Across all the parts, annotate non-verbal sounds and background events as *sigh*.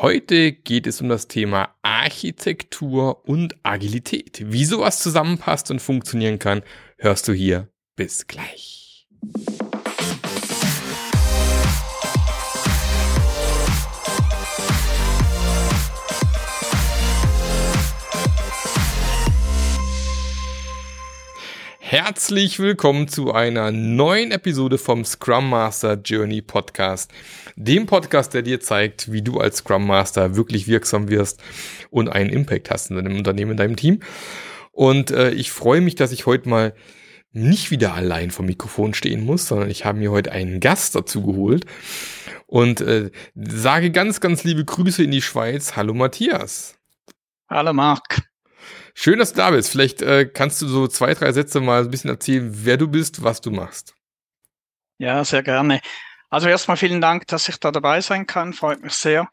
Heute geht es um das Thema Architektur und Agilität. Wie sowas zusammenpasst und funktionieren kann, hörst du hier. Bis gleich. Herzlich willkommen zu einer neuen Episode vom Scrum Master Journey Podcast. Dem Podcast, der dir zeigt, wie du als Scrum Master wirklich wirksam wirst und einen Impact hast in deinem Unternehmen, in deinem Team. Und äh, ich freue mich, dass ich heute mal nicht wieder allein vom Mikrofon stehen muss, sondern ich habe mir heute einen Gast dazu geholt und äh, sage ganz, ganz liebe Grüße in die Schweiz. Hallo Matthias. Hallo Marc. Schön, dass du da bist. Vielleicht äh, kannst du so zwei, drei Sätze mal ein bisschen erzählen, wer du bist, was du machst. Ja, sehr gerne. Also erstmal vielen Dank, dass ich da dabei sein kann. Freut mich sehr.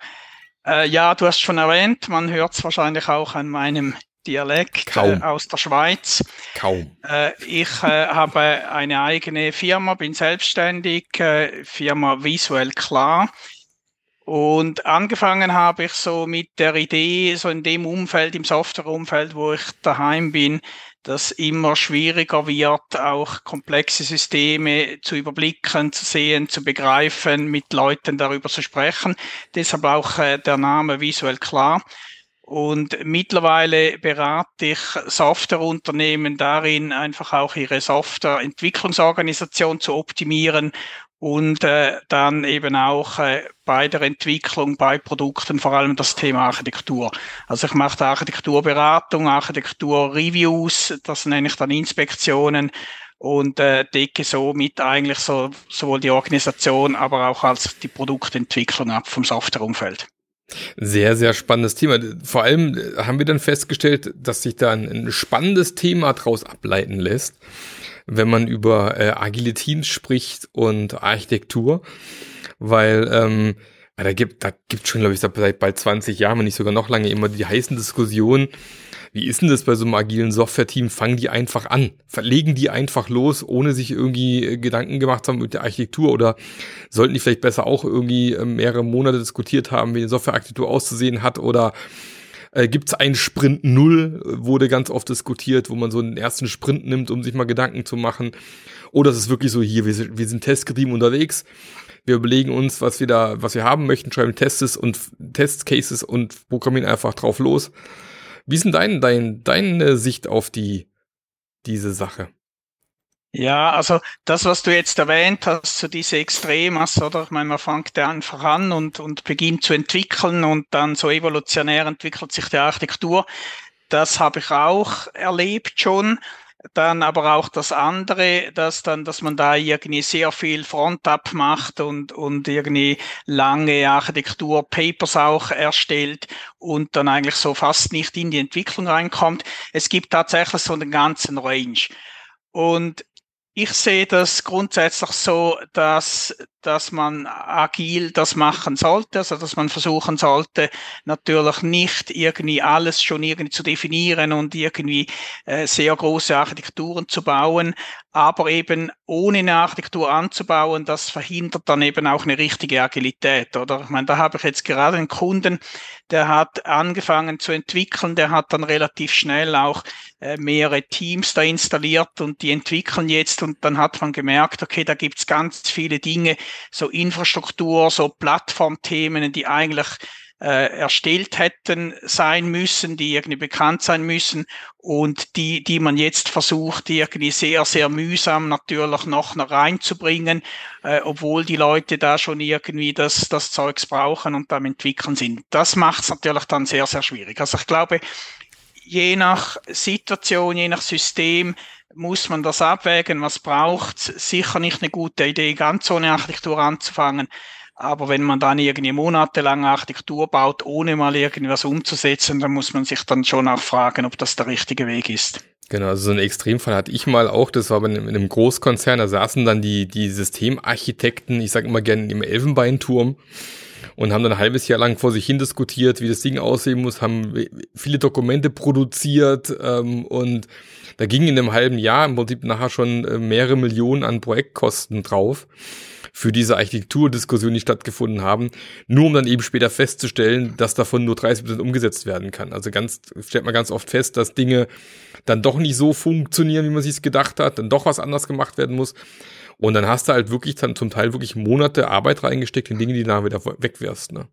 Äh, ja, du hast schon erwähnt, man hört es wahrscheinlich auch an meinem Dialekt äh, aus der Schweiz. Kaum. Äh, ich äh, *laughs* habe eine eigene Firma, bin selbstständig, äh, Firma Visuell Klar. Und angefangen habe ich so mit der Idee, so in dem Umfeld, im Softwareumfeld, wo ich daheim bin, dass immer schwieriger wird, auch komplexe Systeme zu überblicken, zu sehen, zu begreifen, mit Leuten darüber zu sprechen. Deshalb auch äh, der Name visuell klar. Und mittlerweile berate ich Softwareunternehmen darin, einfach auch ihre Softwareentwicklungsorganisation zu optimieren und äh, dann eben auch äh, bei der Entwicklung, bei Produkten vor allem das Thema Architektur. Also ich mache Architekturberatung, Architekturreviews, das nenne ich dann Inspektionen und äh, decke somit eigentlich so sowohl die Organisation, aber auch als die Produktentwicklung ab vom Softwareumfeld. Sehr, sehr spannendes Thema. Vor allem äh, haben wir dann festgestellt, dass sich da ein, ein spannendes Thema daraus ableiten lässt wenn man über äh, agile Teams spricht und Architektur, weil ähm, da gibt da gibt schon, glaube ich, seit bald 20 Jahren, wenn nicht sogar noch lange, immer die heißen Diskussionen, wie ist denn das bei so einem agilen Software-Team? Fangen die einfach an? Verlegen die einfach los, ohne sich irgendwie äh, Gedanken gemacht haben mit der Architektur? Oder sollten die vielleicht besser auch irgendwie äh, mehrere Monate diskutiert haben, wie die Software-Architektur auszusehen hat? Oder äh, Gibt es einen Sprint Null, wurde ganz oft diskutiert, wo man so einen ersten Sprint nimmt, um sich mal Gedanken zu machen. Oder es ist wirklich so hier, wir, wir sind testgetrieben unterwegs. Wir überlegen uns, was wir da, was wir haben möchten, schreiben Tests und Testcases und programmieren einfach drauf los. Wie ist denn dein, dein, deine Sicht auf die, diese Sache? Ja, also das, was du jetzt erwähnt hast, so diese Extremas, oder? Ich meine, man fängt ja einfach an und, und beginnt zu entwickeln und dann so evolutionär entwickelt sich die Architektur. Das habe ich auch erlebt schon. Dann aber auch das andere, dass dann, dass man da irgendwie sehr viel Frontab macht und, und irgendwie lange Architektur-Papers auch erstellt und dann eigentlich so fast nicht in die Entwicklung reinkommt. Es gibt tatsächlich so einen ganzen Range. Und ich sehe das grundsätzlich so, dass, dass man agil das machen sollte, also dass man versuchen sollte, natürlich nicht irgendwie alles schon irgendwie zu definieren und irgendwie äh, sehr große Architekturen zu bauen, aber eben ohne eine Architektur anzubauen, das verhindert dann eben auch eine richtige Agilität, oder? Ich meine, da habe ich jetzt gerade einen Kunden, der hat angefangen zu entwickeln, der hat dann relativ schnell auch mehrere Teams da installiert und die entwickeln jetzt und dann hat man gemerkt, okay, da gibt's ganz viele Dinge, so Infrastruktur, so Plattformthemen, die eigentlich äh, erstellt hätten sein müssen, die irgendwie bekannt sein müssen und die, die man jetzt versucht, irgendwie sehr, sehr mühsam natürlich noch reinzubringen, äh, obwohl die Leute da schon irgendwie das, das Zeugs brauchen und am entwickeln sind. Das macht es natürlich dann sehr, sehr schwierig. Also ich glaube, je nach Situation, je nach System muss man das abwägen, was braucht. Sicher nicht eine gute Idee, ganz ohne Architektur anzufangen. Aber wenn man dann irgendwie monatelang Architektur baut, ohne mal irgendwas umzusetzen, dann muss man sich dann schon auch fragen, ob das der richtige Weg ist. Genau, also so ein Extremfall hatte ich mal auch, das war bei einem, in einem Großkonzern, da saßen dann die, die Systemarchitekten, ich sage immer gerne im Elfenbeinturm und haben dann ein halbes Jahr lang vor sich hin diskutiert, wie das Ding aussehen muss, haben viele Dokumente produziert ähm, und da ging in einem halben Jahr im Prinzip nachher schon äh, mehrere Millionen an Projektkosten drauf für diese Architekturdiskussion, die stattgefunden haben, nur um dann eben später festzustellen, dass davon nur 30 Prozent umgesetzt werden kann. Also ganz, stellt man ganz oft fest, dass Dinge dann doch nicht so funktionieren, wie man sich gedacht hat, dann doch was anders gemacht werden muss. Und dann hast du halt wirklich dann zum Teil wirklich Monate Arbeit reingesteckt in Dinge, die dann wieder wegwirst, ne?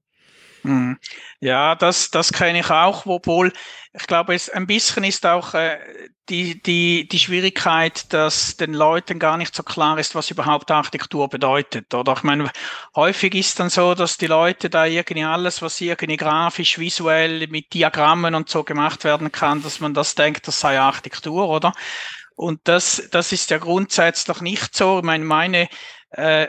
Hm. Ja, das, das kenne ich auch, obwohl ich glaube, es ein bisschen ist auch äh, die, die, die Schwierigkeit, dass den Leuten gar nicht so klar ist, was überhaupt Architektur bedeutet. Oder ich meine, häufig ist dann so, dass die Leute da irgendwie alles, was irgendwie grafisch, visuell mit Diagrammen und so gemacht werden kann, dass man das denkt, das sei Architektur, oder? Und das, das ist ja grundsätzlich nicht so. Ich meine, meine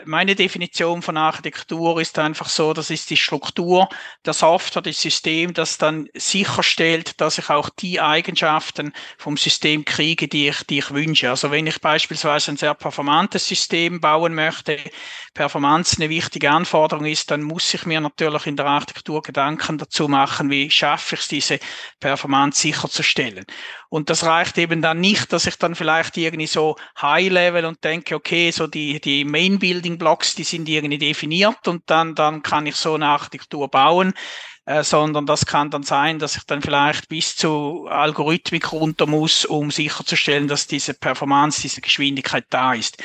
meine Definition von Architektur ist einfach so, das ist die Struktur der Software, das System, das dann sicherstellt, dass ich auch die Eigenschaften vom System kriege, die ich, die ich wünsche. Also wenn ich beispielsweise ein sehr performantes System bauen möchte, Performance eine wichtige Anforderung ist, dann muss ich mir natürlich in der Architektur Gedanken dazu machen, wie schaffe ich es, diese Performance sicherzustellen. Und das reicht eben dann nicht, dass ich dann vielleicht irgendwie so High-Level und denke, okay, so die, die Main-Building-Blocks, die sind irgendwie definiert und dann, dann kann ich so eine Architektur bauen. Äh, sondern das kann dann sein, dass ich dann vielleicht bis zu Algorithmik runter muss, um sicherzustellen, dass diese Performance, diese Geschwindigkeit da ist.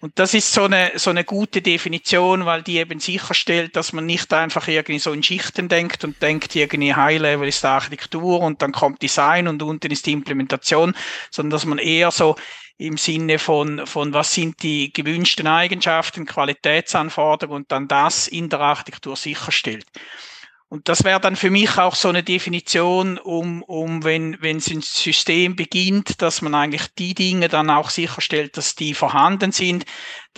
Und das ist so eine, so eine gute Definition, weil die eben sicherstellt, dass man nicht einfach irgendwie so in Schichten denkt und denkt, irgendwie High-Level ist Architektur und dann kommt Design und unten ist die Implementation, sondern dass man eher so im Sinne von, von was sind die gewünschten Eigenschaften, Qualitätsanforderungen und dann das in der Architektur sicherstellt. Und das wäre dann für mich auch so eine Definition, um, um wenn, wenn ein System beginnt, dass man eigentlich die Dinge dann auch sicherstellt, dass die vorhanden sind,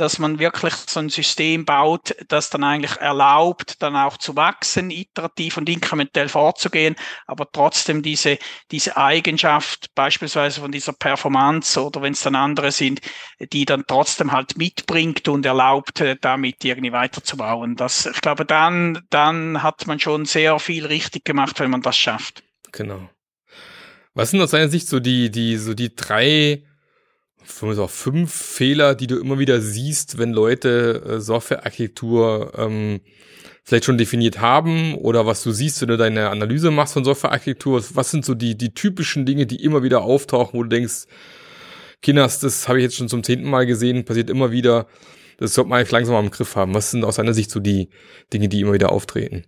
dass man wirklich so ein System baut, das dann eigentlich erlaubt, dann auch zu wachsen, iterativ und inkrementell vorzugehen, aber trotzdem diese, diese Eigenschaft beispielsweise von dieser Performance oder wenn es dann andere sind, die dann trotzdem halt mitbringt und erlaubt, äh, damit irgendwie weiterzubauen. Das, ich glaube, dann, dann hat man schon sehr viel richtig gemacht, wenn man das schafft. Genau. Was sind aus deiner Sicht so die, die, so die drei fünf Fehler, die du immer wieder siehst, wenn Leute äh, Softwarearchitektur ähm, vielleicht schon definiert haben oder was du siehst, wenn du deine Analyse machst von Softwarearchitektur. Was sind so die, die typischen Dinge, die immer wieder auftauchen, wo du denkst, Kinders, das habe ich jetzt schon zum zehnten Mal gesehen, passiert immer wieder. Das sollte man eigentlich langsam mal im Griff haben. Was sind aus deiner Sicht so die Dinge, die immer wieder auftreten?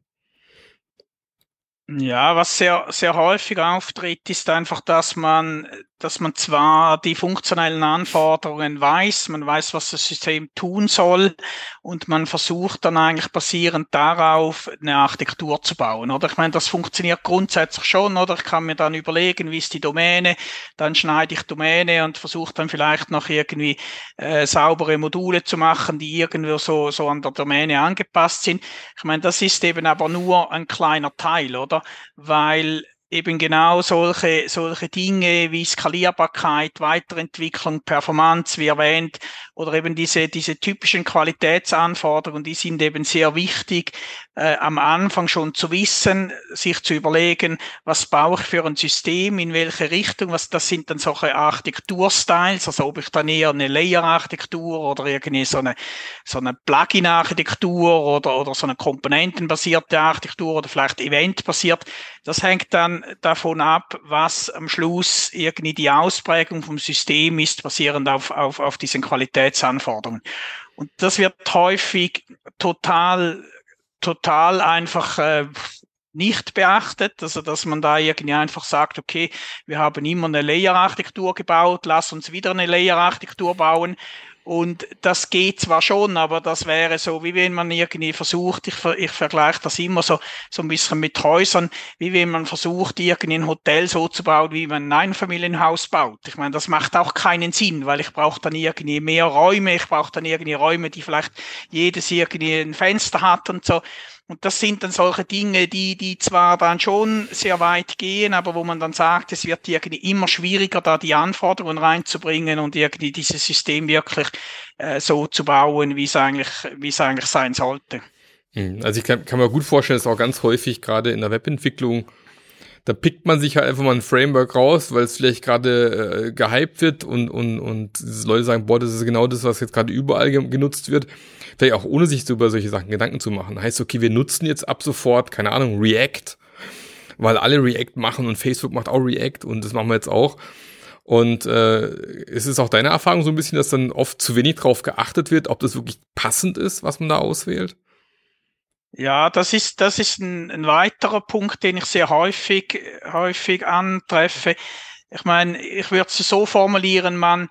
Ja, was sehr, sehr häufig auftritt, ist einfach, dass man dass man zwar die funktionellen Anforderungen weiß, man weiß, was das System tun soll und man versucht dann eigentlich basierend darauf eine Architektur zu bauen. Oder ich meine, das funktioniert grundsätzlich schon, oder ich kann mir dann überlegen, wie ist die Domäne, dann schneide ich Domäne und versuche dann vielleicht noch irgendwie äh, saubere Module zu machen, die irgendwie so, so an der Domäne angepasst sind. Ich meine, das ist eben aber nur ein kleiner Teil, oder? Weil eben genau solche, solche Dinge wie Skalierbarkeit, Weiterentwicklung, Performance, wie erwähnt, oder eben diese, diese typischen Qualitätsanforderungen, die sind eben sehr wichtig, äh, am Anfang schon zu wissen, sich zu überlegen, was baue ich für ein System, in welche Richtung, was, das sind dann solche Architekturstyles, also ob ich dann eher eine Layer-Architektur oder irgendwie so eine, so eine Plugin-Architektur oder, oder so eine komponentenbasierte Architektur oder vielleicht eventbasiert, das hängt dann davon ab, was am Schluss irgendwie die Ausprägung vom System ist, basierend auf, auf, auf diesen Qualitätsanforderungen. Und das wird häufig total total einfach äh, nicht beachtet, also dass man da irgendwie einfach sagt, okay, wir haben immer eine Layer-Architektur gebaut, lass uns wieder eine Layer-Architektur bauen. Und das geht zwar schon, aber das wäre so, wie wenn man irgendwie versucht, ich, ich vergleiche das immer so, so ein bisschen mit Häusern, wie wenn man versucht, irgendwie ein Hotel so zu bauen, wie man ein Einfamilienhaus baut. Ich meine, das macht auch keinen Sinn, weil ich brauche dann irgendwie mehr Räume, ich brauche dann irgendwie Räume, die vielleicht jedes irgendwie ein Fenster hat und so. Und das sind dann solche Dinge, die, die zwar dann schon sehr weit gehen, aber wo man dann sagt, es wird irgendwie immer schwieriger, da die Anforderungen reinzubringen und irgendwie dieses System wirklich äh, so zu bauen, wie es eigentlich, wie es eigentlich sein sollte. Hm, also ich kann, kann mir gut vorstellen, dass auch ganz häufig gerade in der Webentwicklung da pickt man sich halt einfach mal ein Framework raus, weil es vielleicht gerade äh, gehypt wird und, und, und Leute sagen, boah, das ist genau das, was jetzt gerade überall ge genutzt wird. Vielleicht auch ohne sich über solche Sachen Gedanken zu machen. Heißt, okay, wir nutzen jetzt ab sofort, keine Ahnung, React, weil alle React machen und Facebook macht auch React und das machen wir jetzt auch. Und äh, ist es auch deine Erfahrung so ein bisschen, dass dann oft zu wenig drauf geachtet wird, ob das wirklich passend ist, was man da auswählt? Ja, das ist, das ist ein, ein weiterer Punkt, den ich sehr häufig, häufig antreffe. Ich meine, ich würde es so formulieren, man,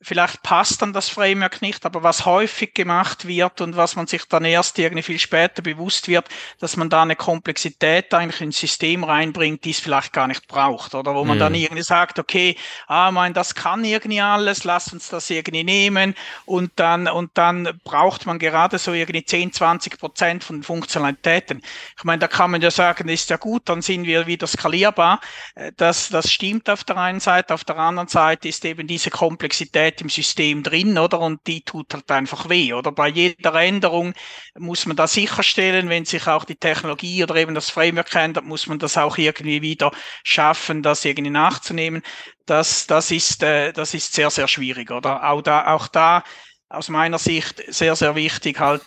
vielleicht passt dann das Framework nicht, aber was häufig gemacht wird und was man sich dann erst irgendwie viel später bewusst wird, dass man da eine Komplexität eigentlich ins System reinbringt, die es vielleicht gar nicht braucht, oder wo man mhm. dann irgendwie sagt, okay, ah, mein, das kann irgendwie alles, lass uns das irgendwie nehmen und dann, und dann braucht man gerade so irgendwie 10, 20 Prozent von Funktionalitäten. Ich meine, da kann man ja sagen, ist ja gut, dann sind wir wieder skalierbar. Äh, das, das stimmt auf der einen Seite, auf der anderen Seite ist eben diese Komplexität Funktionalität im System drin, oder? Und die tut halt einfach weh, oder? Bei jeder Änderung muss man da sicherstellen, wenn sich auch die Technologie oder eben das Framework ändert, muss man das auch irgendwie wieder schaffen, das irgendwie nachzunehmen. Das, das ist, äh, das ist sehr, sehr schwierig, oder? Auch da, auch da aus meiner Sicht sehr, sehr wichtig, halt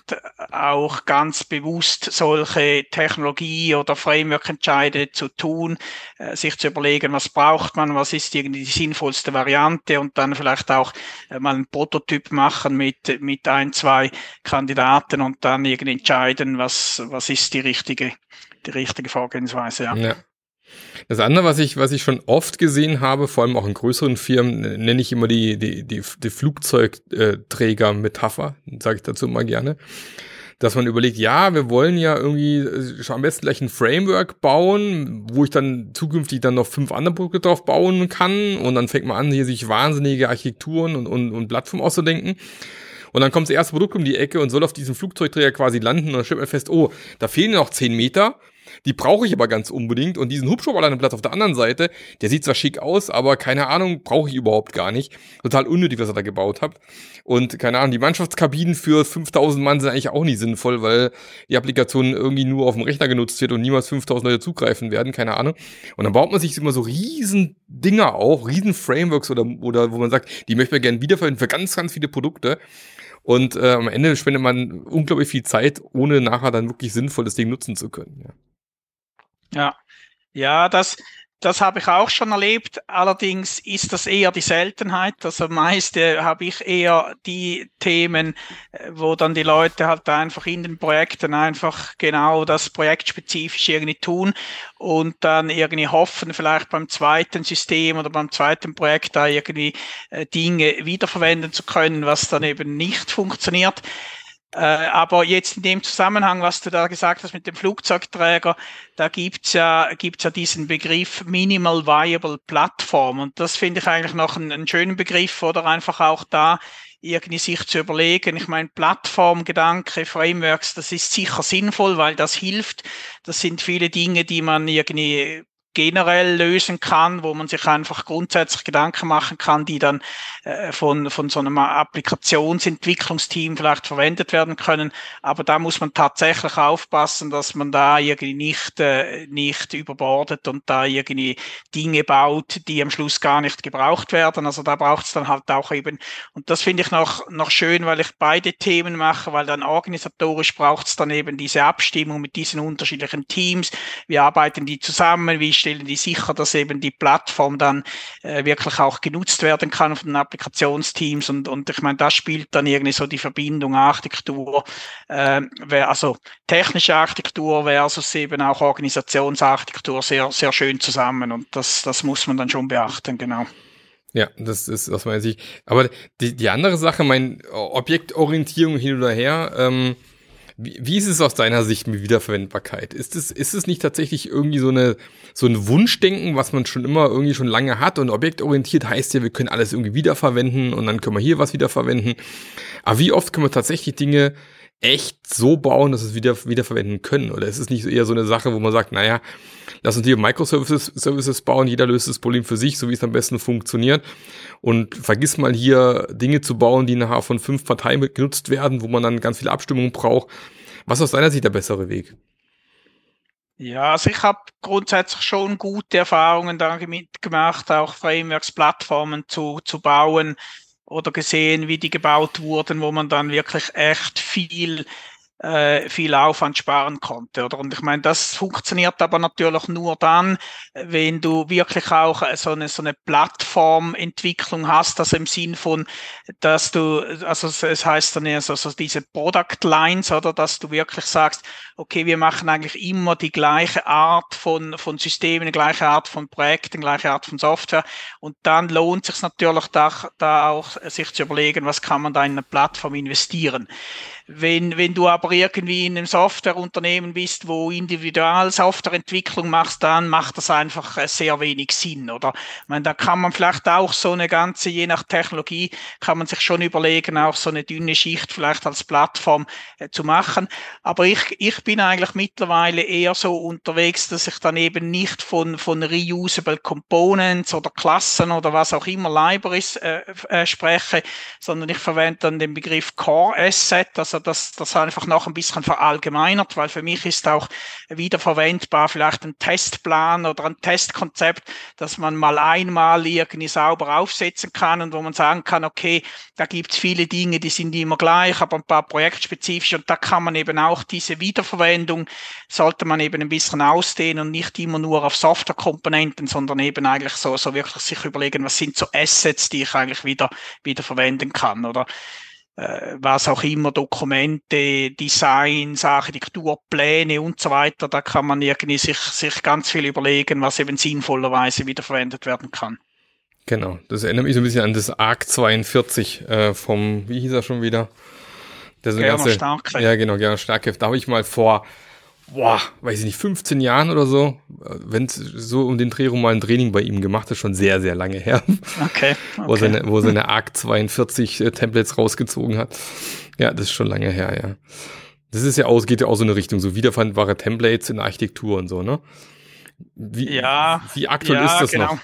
auch ganz bewusst solche Technologie- oder Framework-Entscheide zu tun, äh, sich zu überlegen, was braucht man, was ist irgendwie die sinnvollste Variante und dann vielleicht auch äh, mal einen Prototyp machen mit, mit ein, zwei Kandidaten und dann irgendwie entscheiden, was, was ist die richtige, die richtige Vorgehensweise. Ja. ja. Das andere, was ich, was ich schon oft gesehen habe, vor allem auch in größeren Firmen, nenne ich immer die, die, die, die Flugzeugträger-Metapher, sage ich dazu immer gerne, dass man überlegt, ja, wir wollen ja irgendwie äh, schon am besten gleich ein Framework bauen, wo ich dann zukünftig dann noch fünf andere Produkte drauf bauen kann. Und dann fängt man an, hier sich wahnsinnige Architekturen und, und, und Plattformen auszudenken. Und dann kommt das erste Produkt um die Ecke und soll auf diesem Flugzeugträger quasi landen. Und dann stellt man fest, oh, da fehlen noch zehn Meter die brauche ich aber ganz unbedingt. Und diesen Hubschrauberlandeplatz auf der anderen Seite, der sieht zwar schick aus, aber keine Ahnung, brauche ich überhaupt gar nicht. Total unnötig, was er da gebaut hat. Und keine Ahnung, die Mannschaftskabinen für 5000 Mann sind eigentlich auch nicht sinnvoll, weil die Applikation irgendwie nur auf dem Rechner genutzt wird und niemals 5000 Leute zugreifen werden, keine Ahnung. Und dann baut man sich immer so riesen Dinger auf, riesen Frameworks oder, oder wo man sagt, die möchte man gerne wiederverwenden für ganz, ganz viele Produkte. Und äh, am Ende spendet man unglaublich viel Zeit, ohne nachher dann wirklich sinnvoll das Ding nutzen zu können. Ja. Ja, ja, das, das habe ich auch schon erlebt. Allerdings ist das eher die Seltenheit. Also meist äh, habe ich eher die Themen, äh, wo dann die Leute halt einfach in den Projekten einfach genau das projektspezifisch irgendwie tun und dann irgendwie hoffen, vielleicht beim zweiten System oder beim zweiten Projekt da irgendwie äh, Dinge wiederverwenden zu können, was dann eben nicht funktioniert. Äh, aber jetzt in dem Zusammenhang, was du da gesagt hast mit dem Flugzeugträger, da gibt's ja, gibt's ja diesen Begriff Minimal Viable Platform. Und das finde ich eigentlich noch einen, einen schönen Begriff oder einfach auch da irgendwie sich zu überlegen. Ich meine, Plattformgedanke, Frameworks, das ist sicher sinnvoll, weil das hilft. Das sind viele Dinge, die man irgendwie generell lösen kann, wo man sich einfach grundsätzlich Gedanken machen kann, die dann äh, von, von so einem Applikationsentwicklungsteam vielleicht verwendet werden können. Aber da muss man tatsächlich aufpassen, dass man da irgendwie nicht, äh, nicht überbordet und da irgendwie Dinge baut, die am Schluss gar nicht gebraucht werden. Also da braucht es dann halt auch eben, und das finde ich noch, noch schön, weil ich beide Themen mache, weil dann organisatorisch braucht es dann eben diese Abstimmung mit diesen unterschiedlichen Teams. Wir arbeiten die zusammen, wie stellen die sicher, dass eben die Plattform dann äh, wirklich auch genutzt werden kann von den Applikationsteams und, und ich meine, das spielt dann irgendwie so die Verbindung Architektur, äh, also technische Architektur versus eben auch Organisationsarchitektur sehr, sehr schön zusammen und das, das muss man dann schon beachten, genau. Ja, das ist aus meiner Sicht. Aber die, die andere Sache, mein Objektorientierung hin oder her, ähm, wie, wie ist es aus deiner Sicht mit Wiederverwendbarkeit? Ist es, ist es nicht tatsächlich irgendwie so eine, so ein Wunschdenken, was man schon immer irgendwie schon lange hat und objektorientiert heißt ja, wir können alles irgendwie wiederverwenden und dann können wir hier was wiederverwenden. Aber wie oft können wir tatsächlich Dinge echt so bauen, dass wir es wieder, wiederverwenden können? Oder ist es nicht eher so eine Sache, wo man sagt, naja, lass uns hier Microservices Services bauen, jeder löst das Problem für sich, so wie es am besten funktioniert. Und vergiss mal hier Dinge zu bauen, die nachher von fünf Parteien genutzt werden, wo man dann ganz viel Abstimmung braucht. Was ist aus deiner Sicht der bessere Weg? Ja, also ich habe grundsätzlich schon gute Erfahrungen damit gemacht, auch Frameworks, Plattformen zu, zu bauen oder gesehen, wie die gebaut wurden, wo man dann wirklich echt viel äh, viel Aufwand sparen konnte. Oder? Und ich meine, das funktioniert aber natürlich nur dann, wenn du wirklich auch so eine, so eine Plattformentwicklung hast, also im Sinn von, dass du, also es heißt dann ja so, so diese Product Lines, oder dass du wirklich sagst, okay, wir machen eigentlich immer die gleiche Art von, von Systemen, die gleiche Art von Projekten, gleiche Art von Software. Und dann lohnt es sich natürlich da, da auch, sich zu überlegen, was kann man da in eine Plattform investieren. Wenn, wenn du aber irgendwie in einem Softwareunternehmen bist, wo individual Softwareentwicklung machst, dann macht das einfach äh, sehr wenig Sinn, oder? Ich meine, da kann man vielleicht auch so eine ganze, je nach Technologie, kann man sich schon überlegen, auch so eine dünne Schicht vielleicht als Plattform äh, zu machen. Aber ich, ich bin eigentlich mittlerweile eher so unterwegs, dass ich dann eben nicht von, von reusable Components oder Klassen oder was auch immer Libraries äh, äh, spreche, sondern ich verwende dann den Begriff Core Asset, also das, das einfach noch ein bisschen verallgemeinert, weil für mich ist auch wiederverwendbar vielleicht ein Testplan oder ein Testkonzept, dass man mal einmal irgendwie sauber aufsetzen kann und wo man sagen kann, okay, da gibt's viele Dinge, die sind immer gleich, aber ein paar projektspezifisch und da kann man eben auch diese Wiederverwendung, sollte man eben ein bisschen ausdehnen und nicht immer nur auf Softwarekomponenten, sondern eben eigentlich so, so wirklich sich überlegen, was sind so Assets, die ich eigentlich wieder, wieder verwenden kann, oder? Äh, was auch immer, Dokumente, Designs, Architekturpläne und so weiter. Da kann man irgendwie sich, sich ganz viel überlegen, was eben sinnvollerweise wiederverwendet werden kann. Genau, das erinnert mich so ein bisschen an das ARC 42 äh, vom, wie hieß er schon wieder? Der so ganze, Starke. Ja, genau, Gerner Starke. Da habe ich mal vor boah, weiß ich nicht, 15 Jahren oder so, wenn so um den Dreh rum mal ein Training bei ihm gemacht, ist schon sehr, sehr lange her. Okay. *laughs* okay. Wo seine, wo seine ARC 42 äh, Templates rausgezogen hat. Ja, das ist schon lange her, ja. Das ist ja aus, geht ja auch so eine Richtung, so wiederfindbare Templates in Architektur und so, ne? Wie, ja, wie aktuell ja, ist das genau. noch?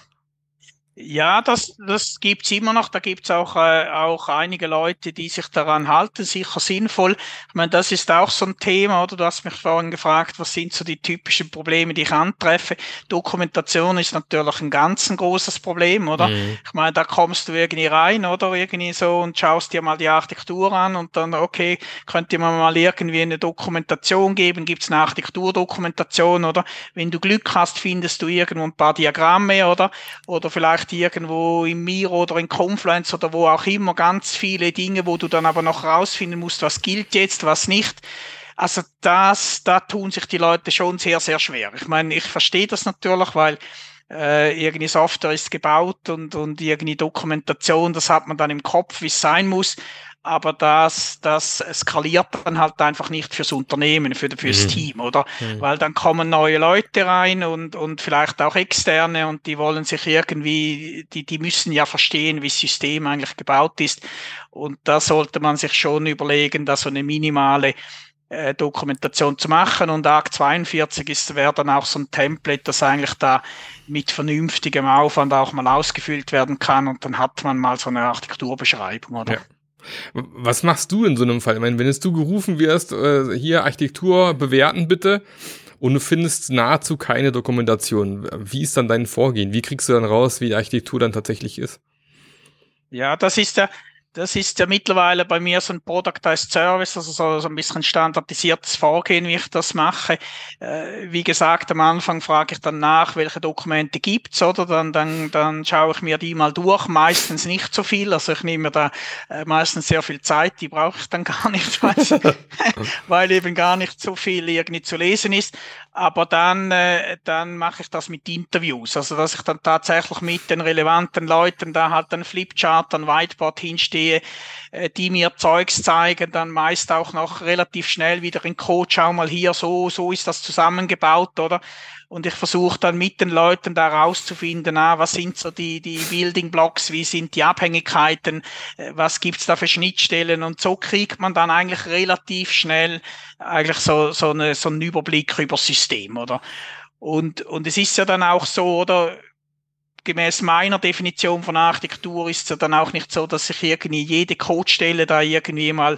Ja, das, das gibt's immer noch. Da gibt's auch, äh, auch einige Leute, die sich daran halten, sicher sinnvoll. Ich meine, das ist auch so ein Thema, oder? Du hast mich vorhin gefragt, was sind so die typischen Probleme, die ich antreffe. Dokumentation ist natürlich ein ganz ein großes Problem, oder? Mhm. Ich meine, da kommst du irgendwie rein, oder? Irgendwie so und schaust dir mal die Architektur an und dann, okay, könnte man mal irgendwie eine Dokumentation geben? Gibt's eine Architekturdokumentation, oder? Wenn du Glück hast, findest du irgendwo ein paar Diagramme, oder? Oder vielleicht vielleicht irgendwo im Miro oder in Confluence oder wo auch immer ganz viele Dinge, wo du dann aber noch rausfinden musst, was gilt jetzt, was nicht. Also das, da tun sich die Leute schon sehr, sehr schwer. Ich meine, ich verstehe das natürlich, weil äh, irgendwie Software ist gebaut und, und irgendwie Dokumentation, das hat man dann im Kopf, wie es sein muss aber das, das skaliert dann halt einfach nicht fürs Unternehmen, für, fürs mhm. Team, oder? Mhm. Weil dann kommen neue Leute rein und, und vielleicht auch externe und die wollen sich irgendwie, die, die müssen ja verstehen, wie das System eigentlich gebaut ist. Und da sollte man sich schon überlegen, da so eine minimale äh, Dokumentation zu machen. Und ARC 42 ist, wäre dann auch so ein Template, das eigentlich da mit vernünftigem Aufwand auch mal ausgefüllt werden kann und dann hat man mal so eine Architekturbeschreibung, oder? Ja. Was machst du in so einem Fall? Ich meine, wenn es du gerufen wirst, äh, hier Architektur bewerten bitte, und du findest nahezu keine Dokumentation, wie ist dann dein Vorgehen? Wie kriegst du dann raus, wie die Architektur dann tatsächlich ist? Ja, das ist der, das ist ja mittlerweile bei mir so ein Product as Service, also so, so ein bisschen standardisiertes Vorgehen, wie ich das mache. Äh, wie gesagt, am Anfang frage ich dann nach, welche Dokumente gibt's, oder? Dann, dann, dann schaue ich mir die mal durch. Meistens nicht so viel, also ich nehme mir da äh, meistens sehr viel Zeit, die brauche ich dann *laughs* gar nicht, *laughs* weil eben gar nicht so viel irgendwie zu lesen ist. Aber dann, äh, dann mache ich das mit Interviews, also dass ich dann tatsächlich mit den relevanten Leuten da halt ein Flipchart, ein Whiteboard hinstehe, sehe, äh, die mir Zeugs zeigen, dann meist auch noch relativ schnell wieder in Code, schau mal hier, so, so ist das zusammengebaut, oder? Und ich versuche dann mit den Leuten da rauszufinden, ah, was sind so die, die Building Blocks, wie sind die Abhängigkeiten, äh, was gibt's da für Schnittstellen und so kriegt man dann eigentlich relativ schnell eigentlich so, so, eine, so einen Überblick über das System, oder? Und, und es ist ja dann auch so, oder? Gemäß meiner Definition von Architektur ist es ja dann auch nicht so, dass ich irgendwie jede Codestelle da irgendwie mal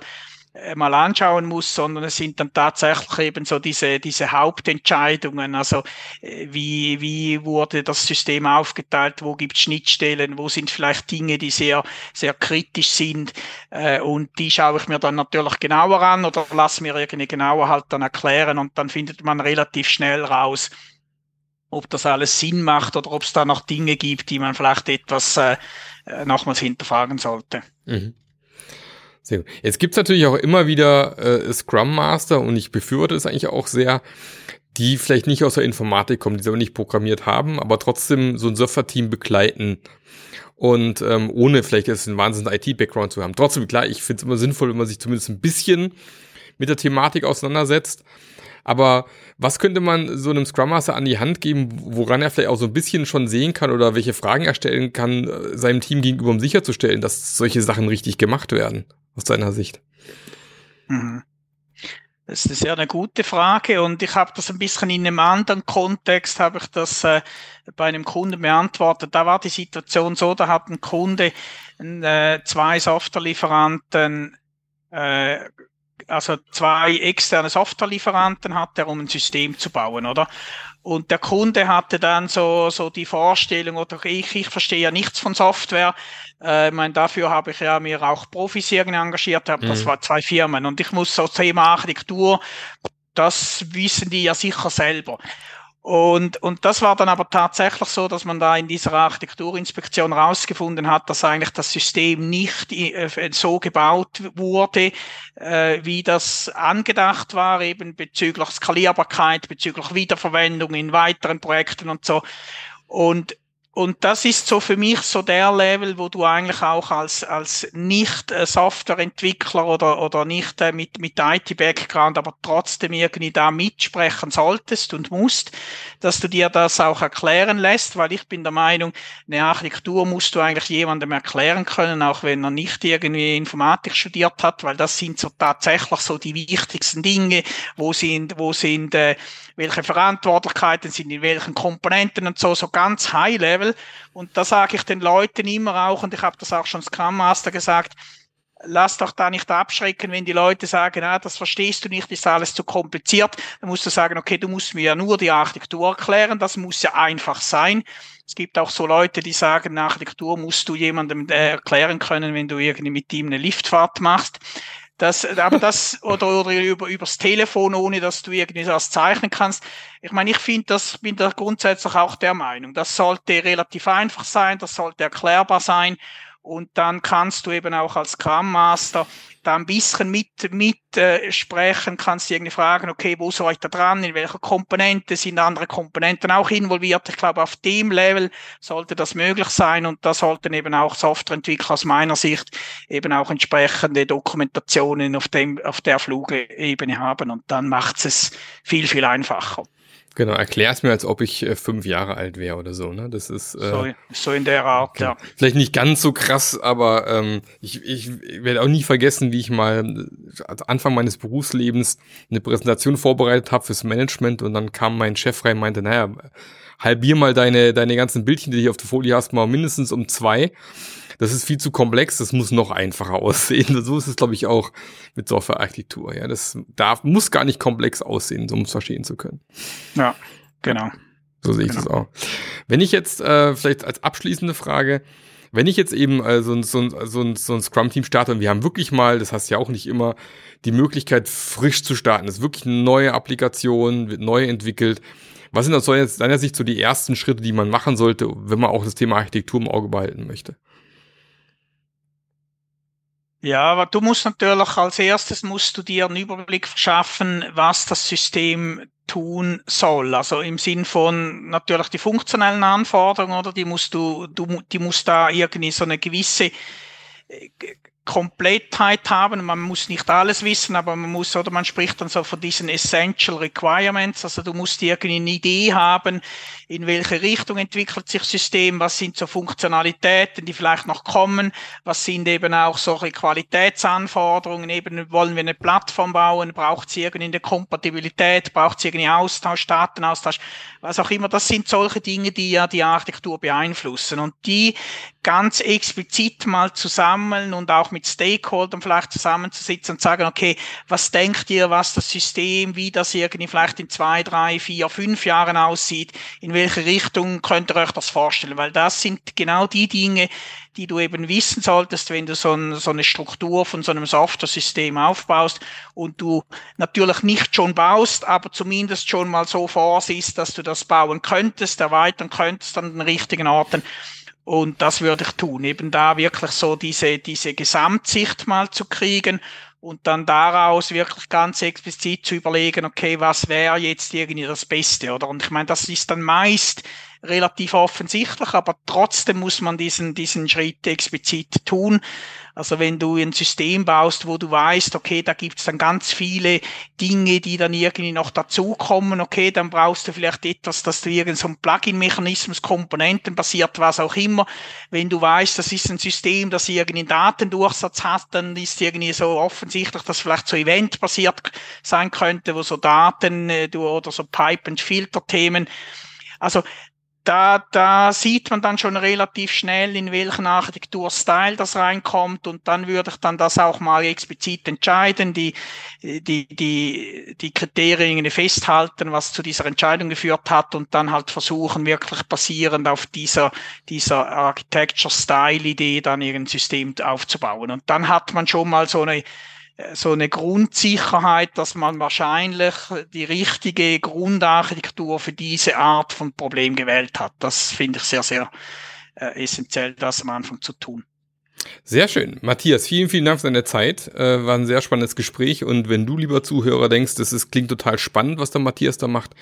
äh, mal anschauen muss, sondern es sind dann tatsächlich eben so diese, diese Hauptentscheidungen. Also äh, wie, wie wurde das System aufgeteilt, wo gibt es Schnittstellen, wo sind vielleicht Dinge, die sehr, sehr kritisch sind. Äh, und die schaue ich mir dann natürlich genauer an oder lasse mir irgendwie genauer halt dann erklären und dann findet man relativ schnell raus, ob das alles Sinn macht oder ob es da noch Dinge gibt, die man vielleicht etwas äh, nochmals hinterfragen sollte. Mhm. Sehr gut. Jetzt gibt's natürlich auch immer wieder äh, Scrum Master und ich befürworte es eigentlich auch sehr, die vielleicht nicht aus der Informatik kommen, die selber nicht programmiert haben, aber trotzdem so ein Surfer-Team begleiten und ähm, ohne vielleicht jetzt einen wahnsinnigen IT-Background zu haben. Trotzdem, klar, ich finde es immer sinnvoll, wenn man sich zumindest ein bisschen mit der Thematik auseinandersetzt. Aber was könnte man so einem Scrum Master an die Hand geben, woran er vielleicht auch so ein bisschen schon sehen kann oder welche Fragen er stellen kann, äh, seinem Team gegenüber, um sicherzustellen, dass solche Sachen richtig gemacht werden? aus deiner Sicht? Mhm. Das ist ja eine gute Frage und ich habe das ein bisschen in einem anderen Kontext, habe ich das äh, bei einem Kunden beantwortet. Da war die Situation so, da hat ein Kunde äh, zwei Softwarelieferanten, also zwei externe Softwarelieferanten hat er, um ein System zu bauen, oder? Und der Kunde hatte dann so, so die Vorstellung, oder ich, ich verstehe ja nichts von Software. Äh, ich meine, dafür habe ich ja mir auch Profis irgendwie engagiert, habe, mhm. das war zwei Firmen. Und ich muss so Thema Architektur, das wissen die ja sicher selber. Und, und das war dann aber tatsächlich so, dass man da in dieser Architekturinspektion rausgefunden hat, dass eigentlich das System nicht äh, so gebaut wurde, äh, wie das angedacht war, eben bezüglich Skalierbarkeit, bezüglich Wiederverwendung in weiteren Projekten und so. Und und das ist so für mich so der Level, wo du eigentlich auch als, als nicht Softwareentwickler oder, oder nicht äh, mit, mit IT-Background, aber trotzdem irgendwie da mitsprechen solltest und musst, dass du dir das auch erklären lässt, weil ich bin der Meinung, eine Architektur musst du eigentlich jemandem erklären können, auch wenn er nicht irgendwie Informatik studiert hat, weil das sind so tatsächlich so die wichtigsten Dinge, wo sind, wo sind, äh, welche Verantwortlichkeiten sind in welchen Komponenten und so, so ganz High Level. Und da sage ich den Leuten immer auch, und ich habe das auch schon Scrum Master gesagt, lass doch da nicht abschrecken, wenn die Leute sagen, ah, das verstehst du nicht, ist alles zu kompliziert. Dann musst du sagen, okay, du musst mir ja nur die Architektur erklären, das muss ja einfach sein. Es gibt auch so Leute, die sagen, Architektur musst du jemandem äh, erklären können, wenn du irgendwie mit ihm eine Liftfahrt machst. Das, aber das, oder, oder über, übers Telefon, ohne dass du irgendwie das zeichnen kannst. Ich meine, ich finde das, bin da grundsätzlich auch der Meinung. Das sollte relativ einfach sein, das sollte erklärbar sein. Und dann kannst du eben auch als Scrum Master da ein bisschen mit, mit äh, sprechen, kannst du irgendwie fragen, okay, wo soll ich da dran, in welcher Komponente sind andere Komponenten auch involviert. Ich glaube, auf dem Level sollte das möglich sein und da sollten eben auch Softwareentwickler aus meiner Sicht eben auch entsprechende Dokumentationen auf dem, auf der Flugebene haben und dann macht es viel, viel einfacher. Genau, erklär's mir, als ob ich äh, fünf Jahre alt wäre oder so, ne? Das ist äh, so, so in der Art, okay. ja. Vielleicht nicht ganz so krass, aber ähm, ich, ich werde auch nie vergessen, wie ich mal äh, Anfang meines Berufslebens eine Präsentation vorbereitet habe fürs Management und dann kam mein Chef rein und meinte, naja, halbier mal deine, deine ganzen Bildchen, die du auf der Folie hast, mal mindestens um zwei das ist viel zu komplex, das muss noch einfacher *laughs* aussehen. So ist es, glaube ich, auch mit Softwarearchitektur. Ja, das darf, muss gar nicht komplex aussehen, um es verstehen zu können. Ja, genau. So sehe ich genau. das auch. Wenn ich jetzt äh, vielleicht als abschließende Frage, wenn ich jetzt eben äh, so, so, so, so ein Scrum-Team starte und wir haben wirklich mal, das heißt ja auch nicht immer, die Möglichkeit frisch zu starten. Das ist wirklich eine neue Applikation, wird neu entwickelt. Was sind aus deiner Sicht so die ersten Schritte, die man machen sollte, wenn man auch das Thema Architektur im Auge behalten möchte? Ja, aber du musst natürlich als erstes musst du dir einen Überblick verschaffen, was das System tun soll. Also im Sinn von natürlich die funktionellen Anforderungen, oder die musst du, du die musst da irgendwie so eine gewisse äh, Komplettheit haben. Man muss nicht alles wissen, aber man muss, oder man spricht dann so von diesen Essential Requirements. Also du musst irgendwie eine Idee haben, in welche Richtung entwickelt sich das System, was sind so Funktionalitäten, die vielleicht noch kommen, was sind eben auch solche Qualitätsanforderungen, eben wollen wir eine Plattform bauen, braucht es irgendeine Kompatibilität, braucht es irgendeinen Austausch, Datenaustausch, was auch immer. Das sind solche Dinge, die ja die Architektur beeinflussen und die ganz explizit mal zu sammeln und auch mit Stakeholdern vielleicht zusammenzusitzen und sagen, okay, was denkt ihr, was das System, wie das irgendwie vielleicht in zwei, drei, vier, fünf Jahren aussieht, in welche Richtung könnt ihr euch das vorstellen? Weil das sind genau die Dinge, die du eben wissen solltest, wenn du so, ein, so eine Struktur von so einem Software-System aufbaust und du natürlich nicht schon baust, aber zumindest schon mal so vorsiehst, dass du das bauen könntest, erweitern könntest an den richtigen Orten. Und das würde ich tun, eben da wirklich so diese, diese Gesamtsicht mal zu kriegen und dann daraus wirklich ganz explizit zu überlegen, okay, was wäre jetzt irgendwie das Beste, oder? Und ich meine, das ist dann meist relativ offensichtlich, aber trotzdem muss man diesen, diesen Schritt explizit tun. Also wenn du ein System baust, wo du weißt, okay, da gibt es dann ganz viele Dinge, die dann irgendwie noch dazukommen, okay, dann brauchst du vielleicht etwas, dass du irgendein so Plugin-Mechanismus, Komponenten basiert, was auch immer. Wenn du weißt, das ist ein System, das irgendeinen Datendurchsatz hat, dann ist irgendwie so offensichtlich, dass vielleicht so Event-basiert sein könnte, wo so Daten äh, oder so Pipe-and-Filter-Themen also da, da sieht man dann schon relativ schnell, in welchen Architekturstyle das reinkommt und dann würde ich dann das auch mal explizit entscheiden, die, die, die, die Kriterien festhalten, was zu dieser Entscheidung geführt hat und dann halt versuchen, wirklich basierend auf dieser, dieser Architecture-Style-Idee dann irgendein System aufzubauen. Und dann hat man schon mal so eine so eine Grundsicherheit, dass man wahrscheinlich die richtige Grundarchitektur für diese Art von Problem gewählt hat. Das finde ich sehr, sehr äh, essentiell, das am Anfang zu tun. Sehr schön. Matthias, vielen, vielen Dank für deine Zeit. Äh, war ein sehr spannendes Gespräch. Und wenn du, lieber Zuhörer, denkst, das ist, klingt total spannend, was der Matthias da macht,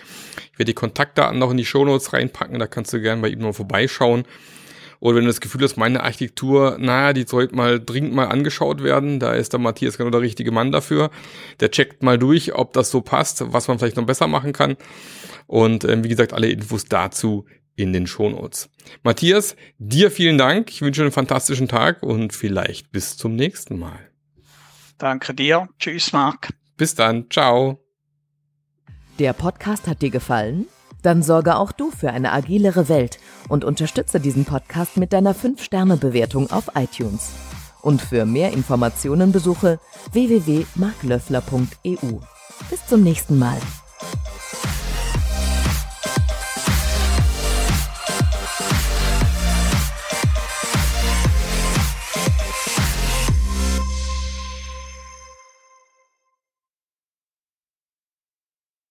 ich werde die Kontaktdaten noch in die Shownotes reinpacken. Da kannst du gerne bei ihm mal vorbeischauen. Oder wenn du das Gefühl hast, meine Architektur, naja, die sollte mal dringend mal angeschaut werden, da ist der Matthias genau der richtige Mann dafür. Der checkt mal durch, ob das so passt, was man vielleicht noch besser machen kann. Und äh, wie gesagt, alle Infos dazu in den Shownotes. Matthias, dir vielen Dank. Ich wünsche einen fantastischen Tag und vielleicht bis zum nächsten Mal. Danke dir. Tschüss, Marc. Bis dann. Ciao. Der Podcast hat dir gefallen? Dann sorge auch du für eine agilere Welt und unterstütze diesen Podcast mit deiner 5-Sterne-Bewertung auf iTunes. Und für mehr Informationen besuche www.marklöffler.eu. Bis zum nächsten Mal.